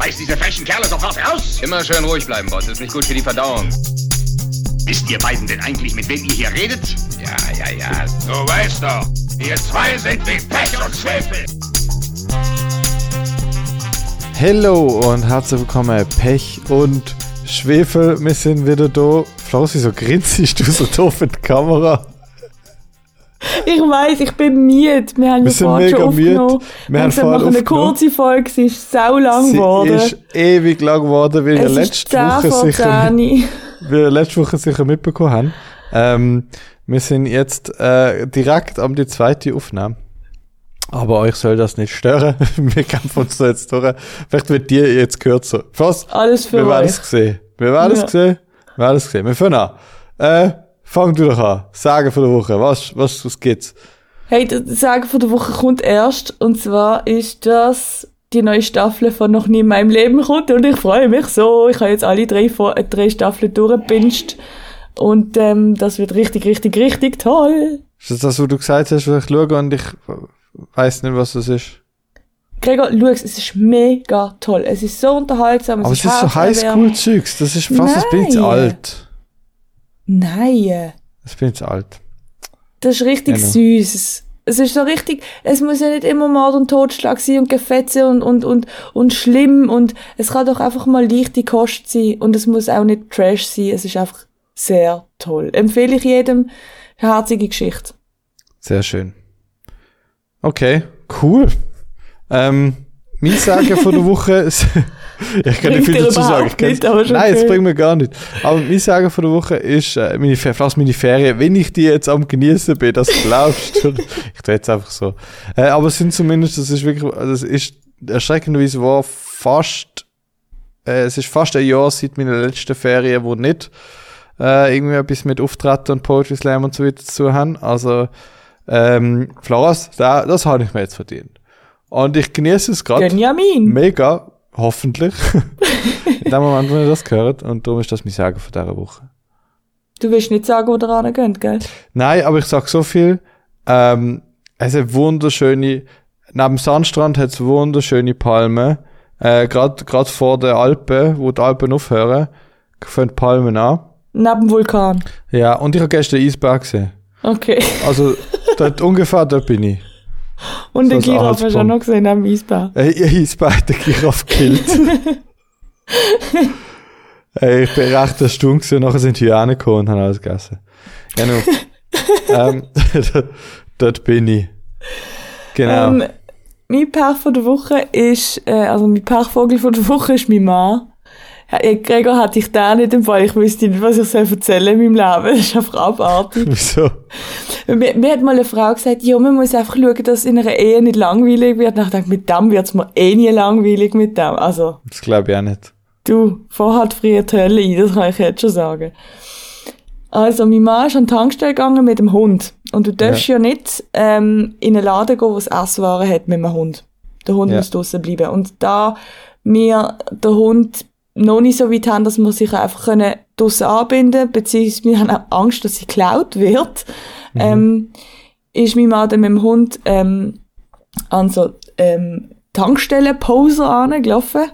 Schmeiß diese frechen Kerle sofort raus! Immer schön ruhig bleiben, Boss. Ist nicht gut für die Verdauung. Wisst ihr beiden denn eigentlich, mit wem ihr hier redet? Ja, ja, ja. Du weißt doch, ihr zwei sind wie Pech und Schwefel. Hallo und herzlich willkommen, Pech und Schwefel. Wir sind wieder da. Flausi, so grinst du so doof in die Kamera. Ich weiß, ich bin müde. Wir haben Wir ja sind vorhin schon mega müde. aufgenommen. Wir Wir haben eine kurze Folge, sie ist sau lang Sie geworden. ist ewig lang geworden, weil wir letzte 10 Woche sicher, 10. wir letzte Woche sicher mitbekommen haben. Ähm, wir sind jetzt äh, direkt am die zweite Aufnahme. Aber euch soll das nicht stören. wir kämpfen uns da jetzt durch. Vielleicht wird dir jetzt kürzer. Was? Alles für Wir werden euch. es gesehen. Wir werden es Ja. gesehen. Wir werden es gesehen. Wir fangen an. Äh, fang du doch an. Sagen von der Woche. Was, was, was gibt's? Hey, das Sagen von der Woche kommt erst. Und zwar ist das die neue Staffel von noch nie in meinem Leben kommt. Und ich freue mich so. Ich habe jetzt alle drei, äh, drei Staffeln durchgepinscht. Und ähm, das wird richtig, richtig, richtig toll. Ist das das, was du gesagt hast, was ich schaue und ich weiß nicht, was das ist? Gregor, schau, es ist mega toll. Es ist so unterhaltsam. Aber es ist so. Highschool-Zeugs. Das ist fast, das bin ich zu Nein. alt. Nein. Das bin ich alt. Das ist richtig Genau. süß. Es, es ist so richtig, es muss ja nicht immer Mord und Totschlag sein und Gefetze und, und, und, und schlimm und es kann doch einfach mal leichte Kost sein und es muss auch nicht Trash sein. Es ist einfach sehr toll. Empfehle ich jedem. Herzige Geschichte. Sehr schön. Okay, cool. Ähm, mein Sagen von der Woche ich kann nicht viel dazu sagen. Nicht, Nein, okay. bringt mir gar nicht. Aber mein Sagen von der Woche ist, äh, meine, fast meine Ferien, wenn ich die jetzt am genießen bin, das glaubst du. ich tue jetzt einfach so. Äh, aber es sind zumindest, das ist wirklich, also es ist erschreckenderweise war fast, äh, es ist fast ein Jahr seit meiner letzten Ferien, wo nicht äh, irgendwie etwas mit Auftreten und Poetry Slam und so weiter zu haben. Also, ähm, Floras, da, das habe ich mir jetzt verdient. Und ich genieße es gerade Benjamin. mega, hoffentlich, in dem Moment, wenn ihr das gehört. Und darum ist das mein Sagen von dieser Woche. Du willst nicht sagen, wo der rangeht, gell? Nein, aber ich sag so viel, ähm, es hat wunderschöne, neben dem Sandstrand hat es wunderschöne Palmen, äh, gerade grad vor der Alpen, wo die Alpen aufhören, fangen Palmen an. Neben dem Vulkan. Ja, und ich habe gestern Eisberg gesehen. Okay. Also, dort ungefähr, dort bin ich. Und als Giraffe hast du noch gesehen, dem Eisbär. Ich Eisberg hat den Giraffe gekillt. Ey, ich bin recht erstaunt gewesen, und nachher sind die Hyänen gekommen und haben alles gegessen. Genau. ähm, dort bin ich. Genau. Ähm, mein Pech von der Woche ist, äh, also mein Pechvogel von der Woche ist mein Mann. Ja, Gregor hatte ich da nicht im Fall. Ich wüsste nicht, was ich soll erzählen in meinem Leben. Das ist einfach abartig. Wieso? mir, mir hat mal eine Frau gesagt, ja, man muss einfach schauen, dass in einer Ehe nicht langweilig wird. Und ich dachte, mit dem wird's mir eh nie langweilig mit dem. Also, Das glaube ich auch nicht. Du, vorher hat früher die Hölle ein, das kann ich jetzt schon sagen. Also, mein Mann ist an die Tankstelle gegangen mit dem Hund. Und du darfst ja, nicht ähm, in einen Laden gehen, wo es Esswaren hat mit einem Hund. Der Hund Ja. muss draussen bleiben. Und da wir den Hund noch nicht so weit haben, dass wir sich einfach können draussen anbinden beziehungsweise wir haben auch Angst, dass sie geklaut wird, ähm, ist mein Mann dann mit dem Hund ähm, an so ähm, Tankstellen-Poser angelaufen.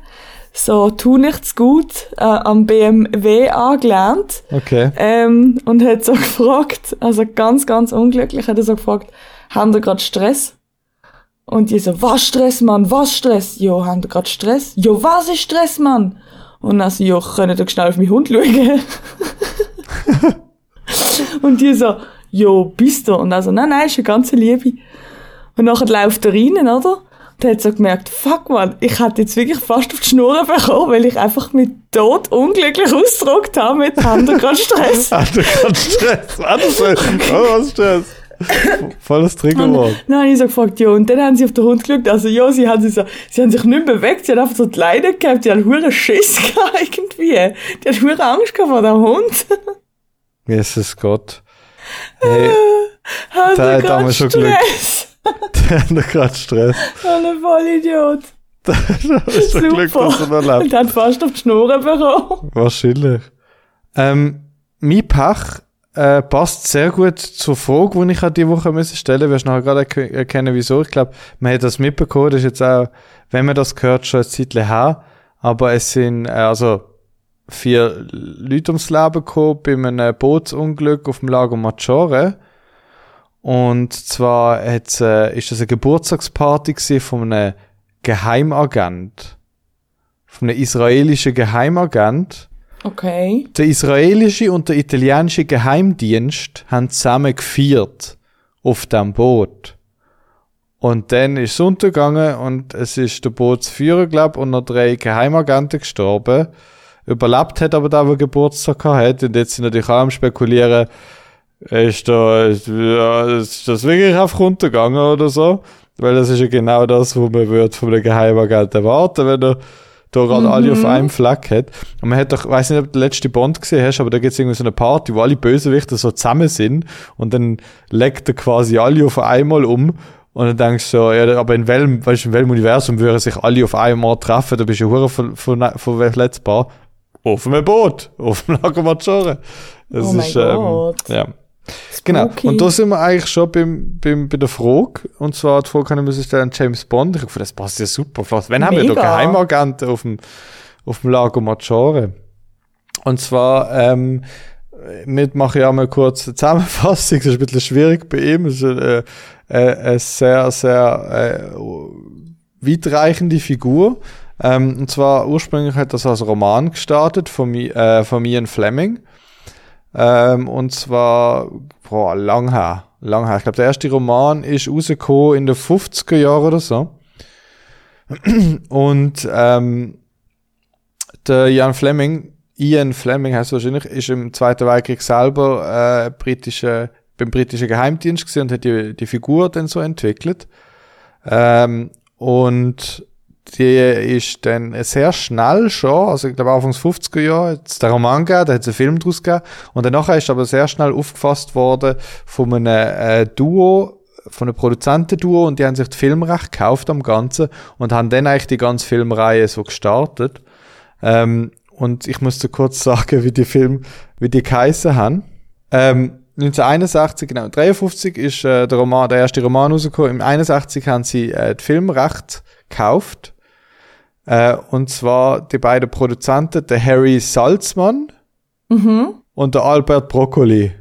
So, tu nichts gut, äh, am BMW angelernt. Okay. Ähm, und hat so gefragt, also ganz, ganz unglücklich, hat er so gefragt, haben wir gerade Stress? Und die so, was Stress, Mann, was Stress? Jo, haben wir gerade Stress? Jo, was ist Stress, Mann? Und dann so, jo, könnt ihr schnell auf meinen Hund schauen? und die so, jo, bist du? Und also, nein, nein, ist eine ganze Liebe. Und nachher läuft er rein, oder? Und hat so gemerkt, fuck man, ich hätte jetzt wirklich fast auf die Schnur bekommen, weil ich einfach mit Tod unglücklich ausgedruckt habe mit gerade Stress. Kannst Stress. So. Oh, was Stress? Volles Triggerwort. Dann habe ich so gefragt, ja, und dann haben sie auf den Hund geschaut, also ja, sie haben, sich so, sie haben sich nicht bewegt, sie haben einfach so die Leine gehabt, die haben hure Schiss gehabt irgendwie. Die haben hure Angst gehabt vor dem Hund. Jesus Gott. Hey, Haben Da- wir da haben gerade wir schon Glück. Stress. der hat noch gerade Stress. Ein Vollidiot. Das ist doch Glück, dass er noch lebt. Und hat fast auf die Schnur bekommen. Wahrscheinlich. Ähm, mein Pech äh, passt sehr gut zur Frage, die ich an die Woche müssen stellen musste. Wirst nachher gerade erk- erkennen, wieso. Ich glaube, man hat das mitbekommen. Das ist jetzt auch, wenn man das gehört, schon ein Zeitchen her. Aber es sind, äh, also, vier Leute ums Leben gekommen bei einem Bootsunglück auf dem Lago Maggiore. Und zwar hat's, äh, ist das eine Geburtstagsparty von einem Geheimagent. Von einem israelischen Geheimagent. Okay. Der israelische und der italienische Geheimdienst haben zusammen gefeiert auf dem Boot. Und dann ist es untergegangen und es ist der Bootsführer, glaub, und noch drei Geheimagenten gestorben. Überlebt hat aber da, der Geburtstag hat. Und jetzt sind natürlich auch am spekulieren, ist da, ist, ja, ist das wirklich einfach runtergegangen oder so? Weil das ist ja genau das, was man würde von einem Geheimagenten erwarten, wenn er da gerade alle auf einem Fleck hat. Und man hat doch, weiß nicht, ob du den letzten Bond gesehen hast, aber da gibt es irgendwie so eine Party, wo alle Bösewichte so zusammen sind und dann legt er quasi alle auf einmal um. Und dann denkst du so, ja, aber in welchem, weißt in welchem Universum würden sich alle auf einmal treffen? Da bist du ja hure ver- ver- verletzbar. Auf einem Boot, auf dem Lago Maggiore. Das Oh mein ist, ähm, Gott. ja. Genau. Spooky. Und da sind wir eigentlich schon beim, beim, bei der Frage. Und zwar die Frage kann ich mir stellen, James Bond. Ich hoffe, das passt ja super. Vielleicht, Wenn haben wir da Mega. Geheimagenten auf dem, auf dem Lago Maggiore? Und zwar, ähm, wir machen ja mal kurz eine Zusammenfassung. Das ist ein bisschen schwierig bei ihm. Es ist äh, äh, eine sehr, sehr äh, weitreichende Figur. Ähm, und zwar ursprünglich hat das als Roman gestartet von, äh, von Ian Fleming. Ähm, und zwar, boah, lang her. Lang her. Ich glaube, der erste Roman ist rausgekommen in den 50er Jahren oder so. Und ähm, der Ian Fleming, Ian Fleming heißt wahrscheinlich, ist im Zweiten Weltkrieg selber äh, britische, beim britischen Geheimdienst gewesen und hat die, die Figur dann so entwickelt. Ähm, und die ist dann sehr schnell schon, also ich glaube Anfang des 50er Jahre, es den Roman gegeben, da hat es einen Film draus gegeben. Und danach ist aber sehr schnell aufgefasst worden von einem äh, Duo, von einem Produzentenduo und die haben sich das Filmrecht gekauft am Ganzen und haben dann eigentlich die ganze Filmreihe so gestartet. Ähm, und ich musste kurz sagen, wie die Film, wie die geheissen haben. Ähm, 1961, genau, 53 ist äh, der Roman, der erste Roman rausgekommen. Im 61 haben sie äh, das Filmrecht gekauft. Äh, und zwar die beiden Produzenten, der Harry Salzmann und der Albert Broccoli.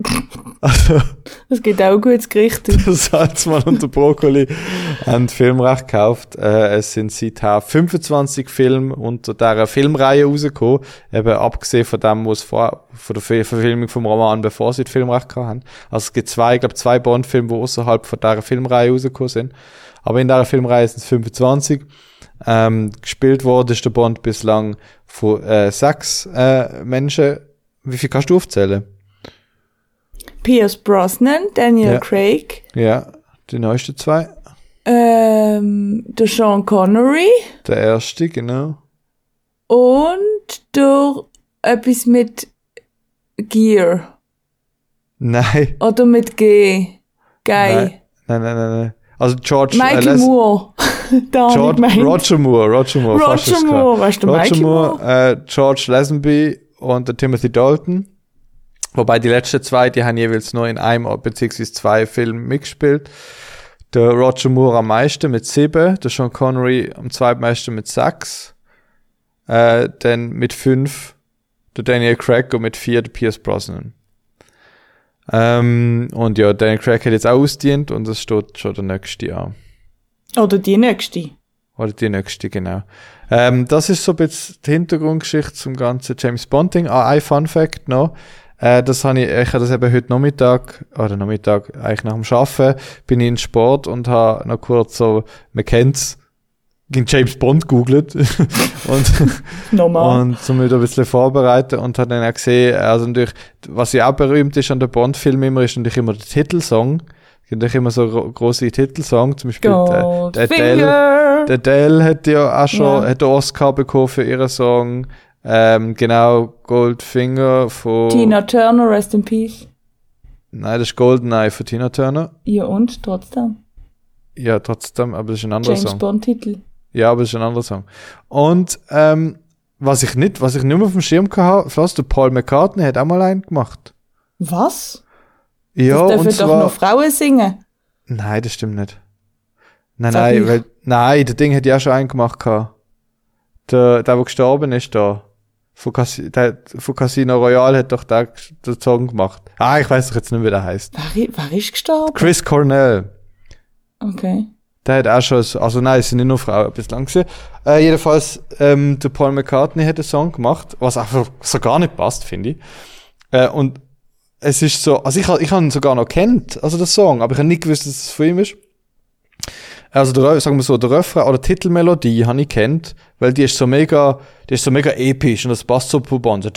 also, Das geht auch gut ins Gericht. der Salzmann und der Broccoli haben Filmrecht gekauft. Äh, es sind seither 25 Filme unter dieser Filmreihe rausgekommen. Eben abgesehen von dem, was vor, von der Ver- Verfilmung vom Roman, bevor sie das Filmrecht haben. Also es gibt zwei, ich glaube zwei Bond-Filme, die außerhalb von dieser Filmreihe rausgekommen sind. Aber in dieser Filmreihe sind es 25. Ähm, gespielt worden ist der Bond bislang von äh, sechs äh, Menschen. Wie viel kannst du aufzählen? Pierce Brosnan, Daniel Ja. Craig, Ja, die neuesten zwei. ähm, der Sean Connery Der erste, genau. und der etwas mit Gear. Nein. Oder mit G. Guy. Nein, nein, nein, nein. Also George, Michael äh, Moore. da George. Roger Moore, Roger Moore. Roger. Moore, weißt du, Roger Moore, äh, George Lazenby und der Timothy Dalton. Wobei die letzten zwei, die haben jeweils nur in einem beziehungsweise zwei Filmen mitgespielt. Der Roger Moore am meisten mit sieben, der Sean Connery am zweitmeisten mit sechs, äh, dann mit fünf der Daniel Craig und mit vier der Pierce Brosnan. Ähm, und ja, Daniel Craig hat jetzt auch ausdient und es steht schon der nächste Jahr. Oder die nächste. Oder die nächste, genau. Ähm, das ist so ein bisschen die Hintergrundgeschichte zum ganzen James Bond-Ding. Ah, ein Fun Fact noch. Äh, das habe ich, ich habe das eben heute Nachmittag, oder Nachmittag, eigentlich nach dem Arbeiten, bin ich in Sport und habe noch kurz so, man kennt's, gegen James Bond googelt und, Normal. und so mich da ein bisschen vorbereiten und habe dann auch gesehen, also natürlich, was ja auch berühmt ist an den Bond-Filmen immer, ist natürlich immer der Titelsong. Gibt natürlich immer so gro- grosse Titelsong, zum Beispiel der, der Adele. Der Adele hat ja auch schon Ja. hat Oscar bekommen für ihren Song. Ähm, genau, Goldfinger von. Tina Turner, rest in peace. Nein, das ist Goldeneye von Tina Turner. Ja, und trotzdem. Ja, trotzdem, aber das ist ein anderer James Song. Bond-Titel. Ja, aber das ist ein anderer Song. Und ähm, was ich nicht, was ich nicht mehr auf dem Schirm hatte, fast der Paul McCartney hat auch mal einen gemacht. Was? Ja, das und dürfen doch zwar. noch Frauen singen. Nein, das stimmt nicht. Nein, Sag nein, ich. weil, nein, der Ding hat ja schon einen gemacht gehabt. der, der, der gestorben ist da. Von, Casi der, von Casino Royale hat doch der den Song gemacht. Ah, ich weiß doch jetzt nicht, wie der heißt. Wer, wer ist gestorben? Chris Cornell. Okay. Der hat auch schon, so- also nein, es sind nicht nur Frauen bislang gewesen. Äh, jedenfalls, ähm, der Paul McCartney hat einen Song gemacht, was einfach so gar nicht passt, finde ich. Äh, und es ist so, also ich, ich habe ihn sogar noch kennt, also den Song, aber ich habe nicht gewusst, dass es von ihm ist. Also der, sagen wir so, der Refrain oder die Titelmelodie habe ich kennt, weil die ist so mega, die ist so mega episch und das passt so pro Band. So,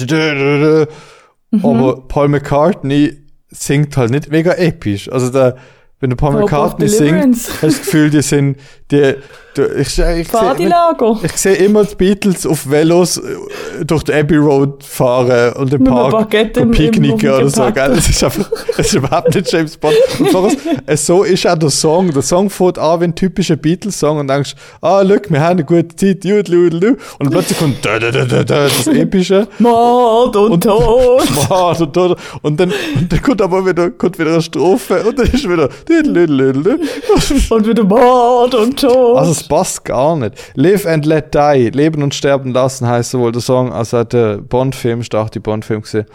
Aber Paul McCartney singt halt nicht mega episch. Also der, wenn der Paul McCartney singt, hast du das Gefühl, die sind, die, die ich, ich, ich, sehe, Partylager. ich sehe immer die Beatles auf Velos äh, durch die Abbey Road fahren und einem Park im- picknicken oder so, gell? Das ist einfach, das ist überhaupt nicht James Bond. Und voraus, äh, so ist auch der Song. Der Song fängt an wie ein typischer Beatles-Song und denkst, ah, look, wir haben eine gute Zeit, judel, judel. Und plötzlich kommt da, da, da, da, da, das Epische. Mord und, Tod. Mord und, und, und, dann, und dann kommt aber wieder, kommt wieder eine Strophe und dann ist wieder. Und wieder Mord und Tod. Also es passt gar nicht. Live and let die, leben und sterben lassen heißt sowohl der Song als auch der Bond-Film, stark die Bond-Film gesehen.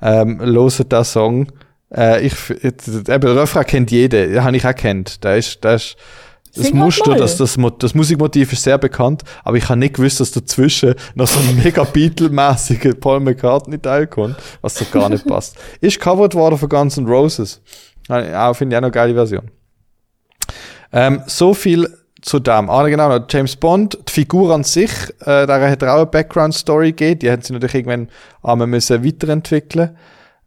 Ähm, loset der Song. Äh, ich, eben, der Refrain kennt jeder, den habe ich auch kennt. Der ist, der ist, das Sing Muster, das, das, das Musikmotiv ist sehr bekannt, aber ich habe nicht gewusst, dass dazwischen noch so ein mega Beatle-mäßiger Paul McCartney-Teil kommt, was so gar nicht passt. Ist covered worden von Guns N' Roses. Ja, finde ich auch noch eine geile Version. Ähm, so viel zu dem. Ah, genau, James Bond, die Figur an sich, äh, da hat auch eine Background-Story gegeben, die hat sie natürlich irgendwann einmal müssen weiterentwickeln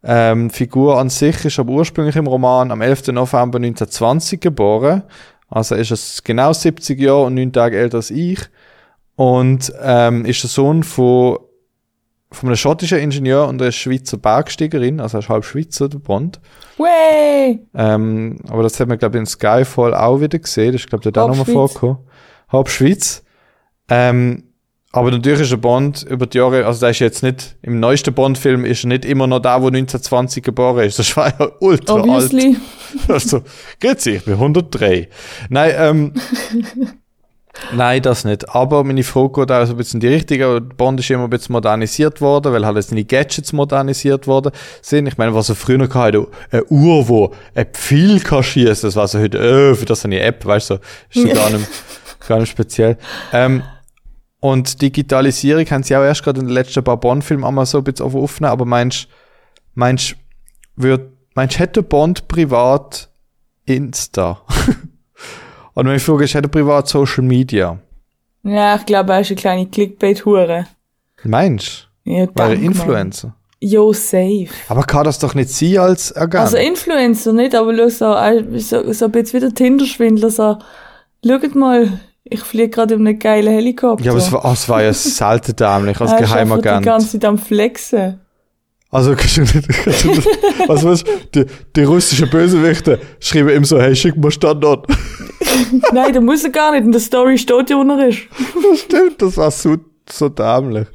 ähm, die Figur an sich ist aber ursprünglich im Roman am 11. November 1920 geboren. Also ist es genau 70 Jahre und 9 Tage älter als ich. Und ähm, ist der Sohn von, von einem schottischen Ingenieur und einer Schweizer Bergsteigerin, also er ist halb Schweizer, der Bond. Way. Ähm, aber das hat man, glaube ich, in Skyfall auch wieder gesehen. Das ist, glaube ich, da nochmal vorgekommen. Halb Schweiz. Ähm, aber natürlich ist der Bond über die Jahre, also der ist jetzt nicht, im neuesten Bond-Film ist er nicht immer noch da, wo 1920 geboren ist. Das war ja ultra alt. Obviously. Also, grüezi, ich bin 103. Nein, ähm, nein, das nicht. Aber meine Frage geht auch so ein bisschen die Richtung. aber Bond ist immer ein bisschen modernisiert worden, weil halt jetzt seine Gadgets modernisiert worden sind. Ich meine, was er früher noch hatte, eine Uhr, wo ein Pfeil kann das war so heute, äh, für das eine App, weißt du, ist so gar nicht, gar nicht speziell. Ähm, und Digitalisierung haben sie auch erst gerade in den letzten paar Bond-Filmen einmal so ein bisschen aufgenommen, aber meinst, meinst, wird, meinst, hätte Bond privat Insta? Und meine Frage ist, hätte er privat Social Media? Ja, ich glaube, er ist eine kleine Clickbait-Hure. Meinst Ja, du? Weil er Influencer. Mann. Jo, safe. Aber kann das doch nicht sein als Agent? Also Influencer nicht, aber schau so, so, so ein bisschen wie der Tinder-Schwindler, so, schaut mal, ich fliege gerade in einem geilen Helikopter. ja, aber es war, oh, es war ja selten dämlich als einfach die Geheimagent. ganze Zeit am Flexen. Also, kannst du nicht, kannst du nicht, was weißt die, die russischen Bösewichte schreiben ihm so, hey, schick mal Standort. Nein, der muss er gar nicht. In der Story steht ja, wo er ist. Stimmt, das war so, so dämlich.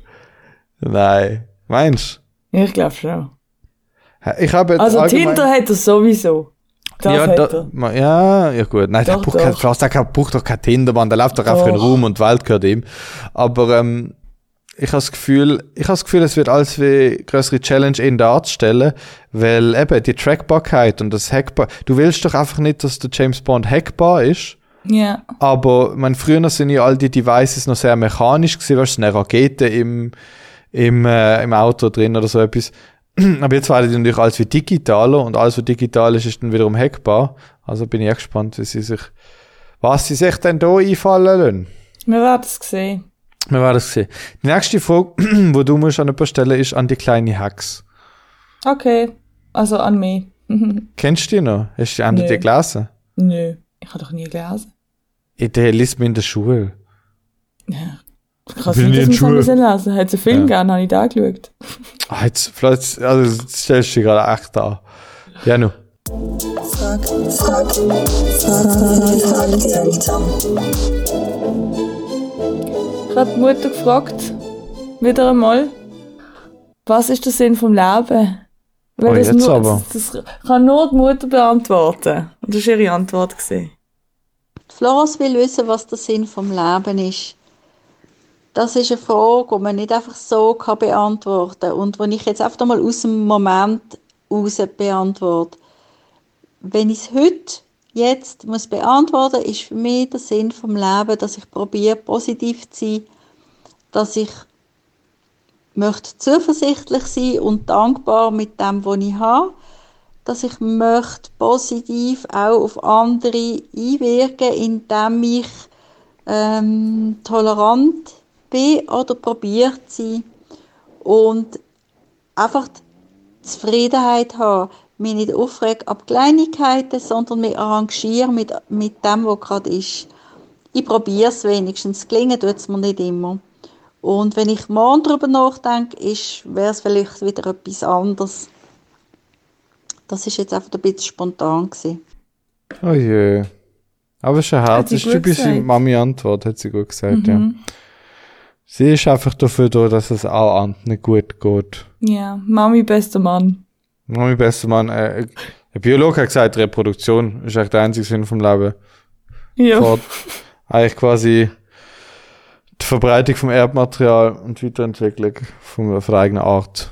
Nein. Meinst Ja, ich glaube schon. du? Ich habe jetzt Also Tinder hat er sowieso. Das ja, da, ja, ja gut. Nein, der Doch, braucht, kein, doch. Klaus, der braucht doch kein Tindermann, der läuft doch einfach in Doch. Ruhm und Welt gehört ihm. Aber ähm, ich habe das Gefühl, ich habe das Gefühl, es wird alles wie größere Challenge in darzustellen, weil eben die Trackbarkeit und das Hackbar, du willst doch einfach nicht, dass der James Bond hackbar ist. Ja. Aber mein früher sind ja all die Devices noch sehr mechanisch gewesen, weißt du, eine Rakete im, im, äh, im Auto drin oder so etwas. Aber jetzt werden die natürlich alles wie digitaler und alles, was digital ist, ist dann wiederum hackbar. Also bin ich echt gespannt, wie sie sich, was sie sich denn da einfallen lassen. Wir werden es sehen. Wir werden es sehen. Die nächste Frage, wo du musst an jemanden stellen, ist an die kleine Hex. Okay. Also an mich. Kennst du die noch? Hast du die Nö. die gelesen? Nö. Ich habe doch nie gelesen. Ich, der liest mir in der Schule. Kann Bin sein, nie dass Schule. es lesen Hat einen Film Ja. gegeben, habe ich da geschaut. Ah, jetzt, vielleicht, also, jetzt stellst du dich gerade echt da. Ja, nu. Ich habe die Mutter gefragt, wieder einmal, was ist der Sinn vom Leben? Weil Oh, das, jetzt nur, aber. Das, das kann nur die Mutter beantworten. Und das war ihre Antwort. Gewesen. Florence will wissen, was der Sinn vom Leben ist. das ist eine Frage, die man nicht einfach so kann beantworten kann und die ich jetzt einfach mal aus dem Moment heraus beantworte. Wenn ich es heute, jetzt muss beantworten, ist für mich der Sinn vom Leben, dass ich probiere, positiv zu sein, dass ich möchte zuversichtlich sein und dankbar mit dem, was ich habe, dass ich möchte positiv auch auf andere einwirken, indem ich ähm, tolerant bin oder probiert sie und einfach Zufriedenheit haben, mich nicht aufregen ab Kleinigkeiten, sondern mich arrangieren mit, mit dem, was gerade ist. Ich probiere es wenigstens, gelingen tut es mir nicht immer. Und wenn ich morgen darüber nachdenke, wäre es vielleicht wieder etwas anderes. Das ist jetzt einfach ein bisschen spontan gewesen. Oh je. Aber es ist ein Herz. Ist typisch Mami-Antwort, hat sie gut gesagt, mhm. ja. Sie ist einfach dafür da, dass es auch anderen gut geht. Ja, Mami bester Mann. Mami bester Mann. Äh, der Biologe hat gesagt, Reproduktion ist eigentlich der einzige Sinn vom Leben. Ja. Fort. Eigentlich quasi die Verbreitung vom Erbmaterial und Weiterentwicklung von, von der eigenen Art.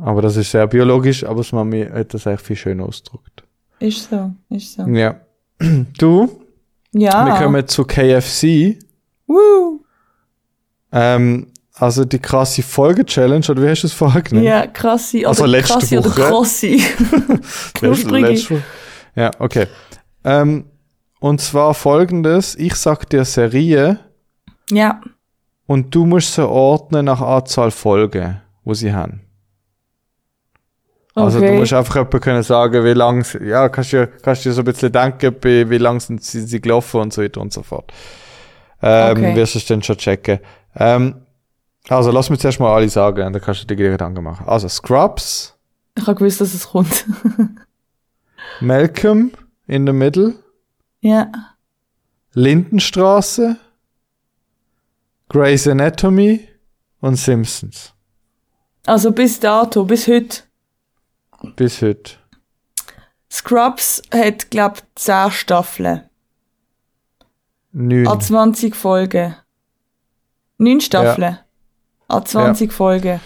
Aber das ist sehr biologisch, aber das Mami hat das eigentlich viel schöner ausgedrückt. Ist so, ist so. Ja. Du? Ja. Wir kommen zu KFC. Woo! Ähm, also die krasse Folge-Challenge, oder wie hast du es vorher genannt? Ja, krasse, oder also letzte krasse Woche. oder krossi. letzte, ja, okay. Ähm, und zwar folgendes, ich sag dir Serie. Ja. Und du musst sie ordnen nach Anzahl Folgen, wo sie haben. Also okay. du musst einfach jemand können sagen, wie lang, ja, kannst du, kannst dir so ein bisschen denken, wie lang sind sie, sie gelaufen und so weiter und so fort. Ähm, okay. wirst du es dann schon checken. Ähm, also lass mich zuerst mal alle sagen, dann kannst du dir Gedanken machen. Also Scrubs. Ich habe gewusst, dass es kommt. Malcolm in the Middle. Ja. Lindenstraße. Grey's Anatomy und Simpsons. Also bis dato, bis heute. Bis heute. Scrubs hat, glaub, 10 Staffeln. 9. A 20 Folgen. Neun Staffeln. Ja. An 20 ja. Folgen.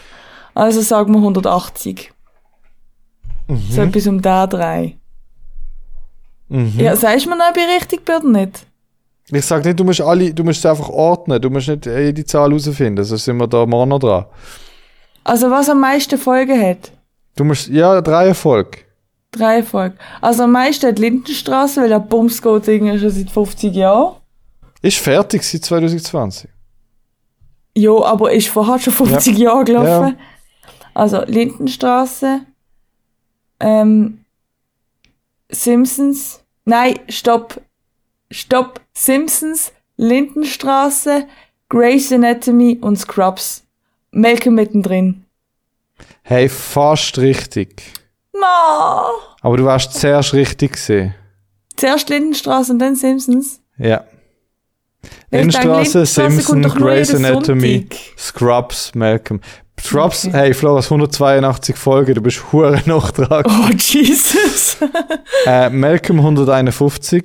Also sagen wir 180. Mhm. So etwas um da drei. Mhm. Ja, sagst du mir noch, ob ich richtig bin oder nicht? Ich sag nicht, du musst alle, du musst es einfach ordnen. Du musst nicht jede Zahl herausfinden. Sonst sind wir da morgen noch dran. Also was am meisten Folgen hat? Du musst, ja, drei Erfolg. Drei Erfolg. Also am meisten hat Lindenstraße, weil der Bums geht irgendwie schon seit 50 Jahren. Ist fertig seit 2020. Ja, aber ist vorher schon 50 ja. Jahre gelaufen. Ja. Also Lindenstraße, ähm, Simpsons, nein, stopp, stopp, Simpsons, Lindenstraße, Grey's Anatomy und Scrubs. Melke mittendrin. Hey, fast richtig. No. Aber du warst zuerst richtig gesehen. Zuerst Lindenstraße und dann Simpsons? Ja. Lindenstraße, Simpson, Grey's Anatomy, Scrubs, Malcolm. Scrubs, okay. hey Flo, 182 Folgen, du bist hure noch dran. Oh, Jesus. äh, Malcolm 151.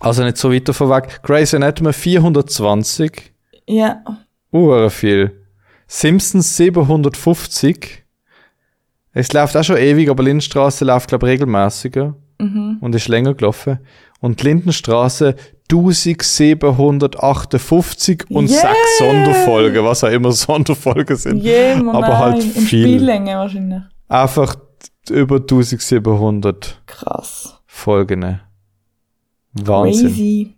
Also nicht so weiter vorweg. Grey's Anatomy 420. Ja. Hure viel. Simpsons 750. Es läuft auch schon ewig, aber Lindenstraße läuft, glaube ich, regelmäßiger. Mhm. Und ist länger gelaufen. Und Lindenstraße 1758 und yeah. sechs Sonderfolgen, was auch immer Sonderfolgen sind. Yeah, aber nein. halt viel. In Spiellänge wahrscheinlich. Einfach über 1700 Krass. Folgen. Wahnsinn. Crazy.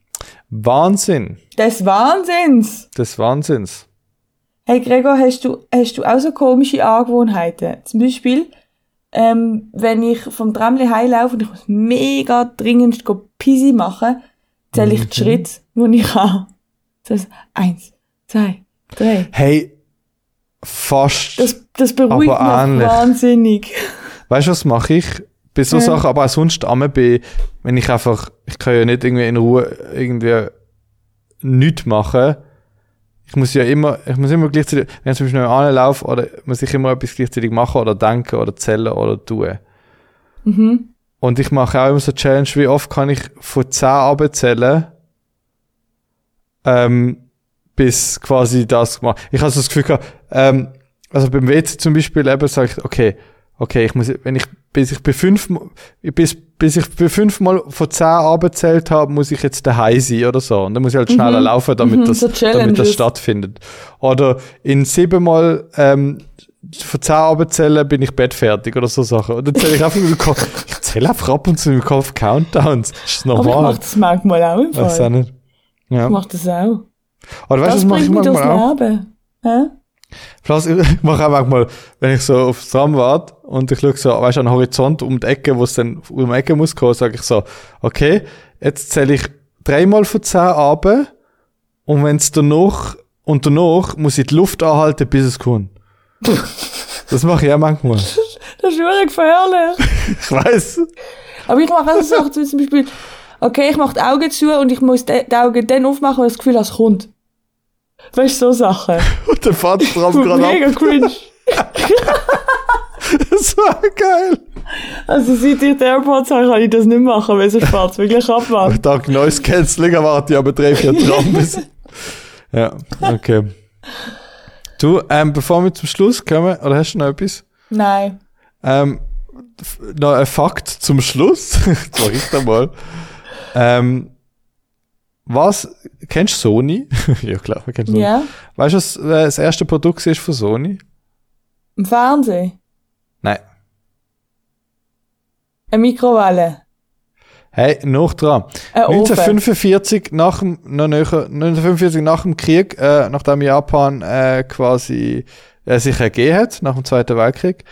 Wahnsinn. Des Wahnsinns. Des Wahnsinns. Hey Gregor, hast du, hast du auch so komische Angewohnheiten? Zum Beispiel, ähm, wenn ich vom Tramli heimlaufe und ich muss mega dringend Pisi machen, zähle ich die mhm. Schritte, die ich habe. Das heißt, eins, zwei, drei. Hey, fast. Das, das beruhigt mich wahnsinnig. Weißt du, was mache ich? Bei so ja. Sachen, aber auch sonst am bin, wenn ich einfach, ich kann ja nicht irgendwie in Ruhe irgendwie nichts machen. Ich muss ja immer, ich muss immer gleichzeitig, wenn ich zum Beispiel anlaufe, oder muss ich immer etwas gleichzeitig machen oder denken oder zählen oder tun. Mhm. Und ich mache auch immer so Challenge, wie oft kann ich von 10 abzählen, ähm, bis quasi das gemacht. Ich habe so das Gefühl gehabt, ähm, also beim WC zum Beispiel eben sage ich, okay, okay, ich muss, wenn ich bis ich bei fünf, bis, bis ich bei fünfmal von zehn abgezählt habe, muss ich jetzt daheim sein oder so. Und dann muss ich halt schneller laufen, damit, Mhm, das, so damit das stattfindet. Oder in siebenmal ähm, von zehn abzählen bin ich bettfertig oder so Sachen. Und dann zähle ich einfach ich einfach ab und zu dem Kopf Countdowns. Das ist Aber ich normal. mache das manchmal auch im Weiß auch Fall. nicht. Ja. Ich mache das auch. Oder weißt du, das das mache ich manchmal auch. Leben. Hä? Plus, ich mache auch manchmal, wenn ich so aufs Tram warte und ich schaue so, weißt du, an den Horizont um die Ecke, wo es dann um die Ecke muss kommen, sage ich so, okay, jetzt zähle ich dreimal von zehn ab und wenn es danach, und danach muss ich die Luft anhalten, bis es kommt. das mache ich auch manchmal. Das ist wirklich gefährlich. Ich weiß. Aber ich mache auch so Sachen, zum Beispiel, okay, ich mache die Augen zu und ich muss die, Augen dann aufmachen, wenn ich das Gefühl habe, es kommt. Weißt du, so Sachen. Und fährt das Tram gerade ab. Mega cringe. Das war geil. Also seit ich die AirPods habe, kann ich das nicht machen, weil fährt es wirklich ab, Mann. Dank Noise Cancelling erwarte ich aber drei, vier Tram bis. Ja, okay. Du, ähm, bevor wir zum Schluss kommen, oder hast du noch etwas? Nein. Ähm, noch ein Fakt zum Schluss. Mach ich da mal. Ähm, was, kennst du Sony? ja klar, man kennt Sony. Ja? Weißt du, was äh, das erste Produkt ist von Sony? Im Fernsehen? Nein. Eine Mikrowelle? Hey, noch dran. Ein Ofen? 1945 nach dem, noch näher, 1945 nach dem Krieg, äh, nachdem Japan äh, quasi äh, sich ergeben hat, nach dem Zweiten Weltkrieg,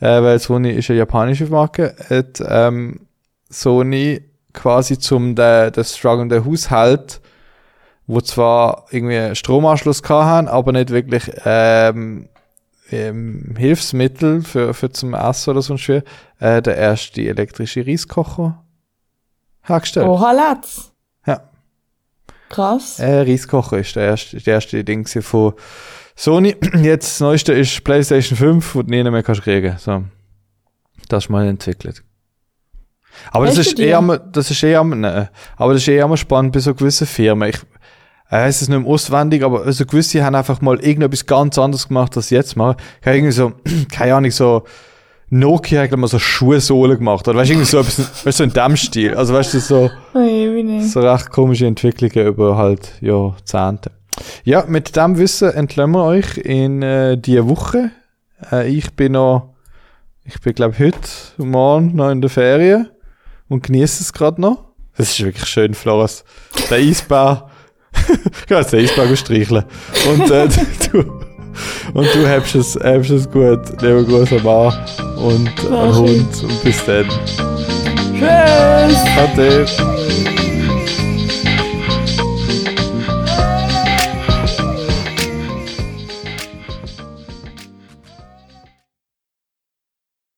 äh, weil Sony ist eine japanische Marke, hat ähm, Sony quasi zum der, der strugglende Haushalt, wo zwar irgendwie einen Stromanschluss haben, aber nicht wirklich ähm, ähm, Hilfsmittel für, für zum Essen oder so schwer, äh, der erste elektrische Reiskocher hergestellt. Oha, Letz. Ja. Krass. Äh, Reiskocher ist der erste, der erste Ding von Sony. Jetzt das neueste ist PlayStation 5, wo du nie mehr kannst kriegen. So. Das ist mal entwickelt. Aber das ist, eher, das ist eher, ne, aber das ist eher spannend bei so gewissen Firmen. Ich weiß es nicht mehr auswendig, aber so gewisse haben einfach mal irgendetwas ganz anderes gemacht, als jetzt machen. Ich habe irgendwie so, keine Ahnung, so Nokia hat mal so Schuhsohlen gemacht. Oder weißt du, irgendwie so etwas, weißt du, so in dem Stil. Also weißt du, so, so recht komische Entwicklungen über halt Jahrzehnte. Ja, mit dem Wissen entlassen wir euch in äh, die Woche. Äh, ich bin noch, ich bin glaube heute morgen noch in der Ferien und genieße es gerade noch. Das ist wirklich schön, Floris. Der Eisbär. ich kann jetzt den Eisbär streicheln. Und äh, du, und du hast es, hast es gut. Lieber Gruß am Mann und am. Hund. Und bis dann. Tschüss. Ade.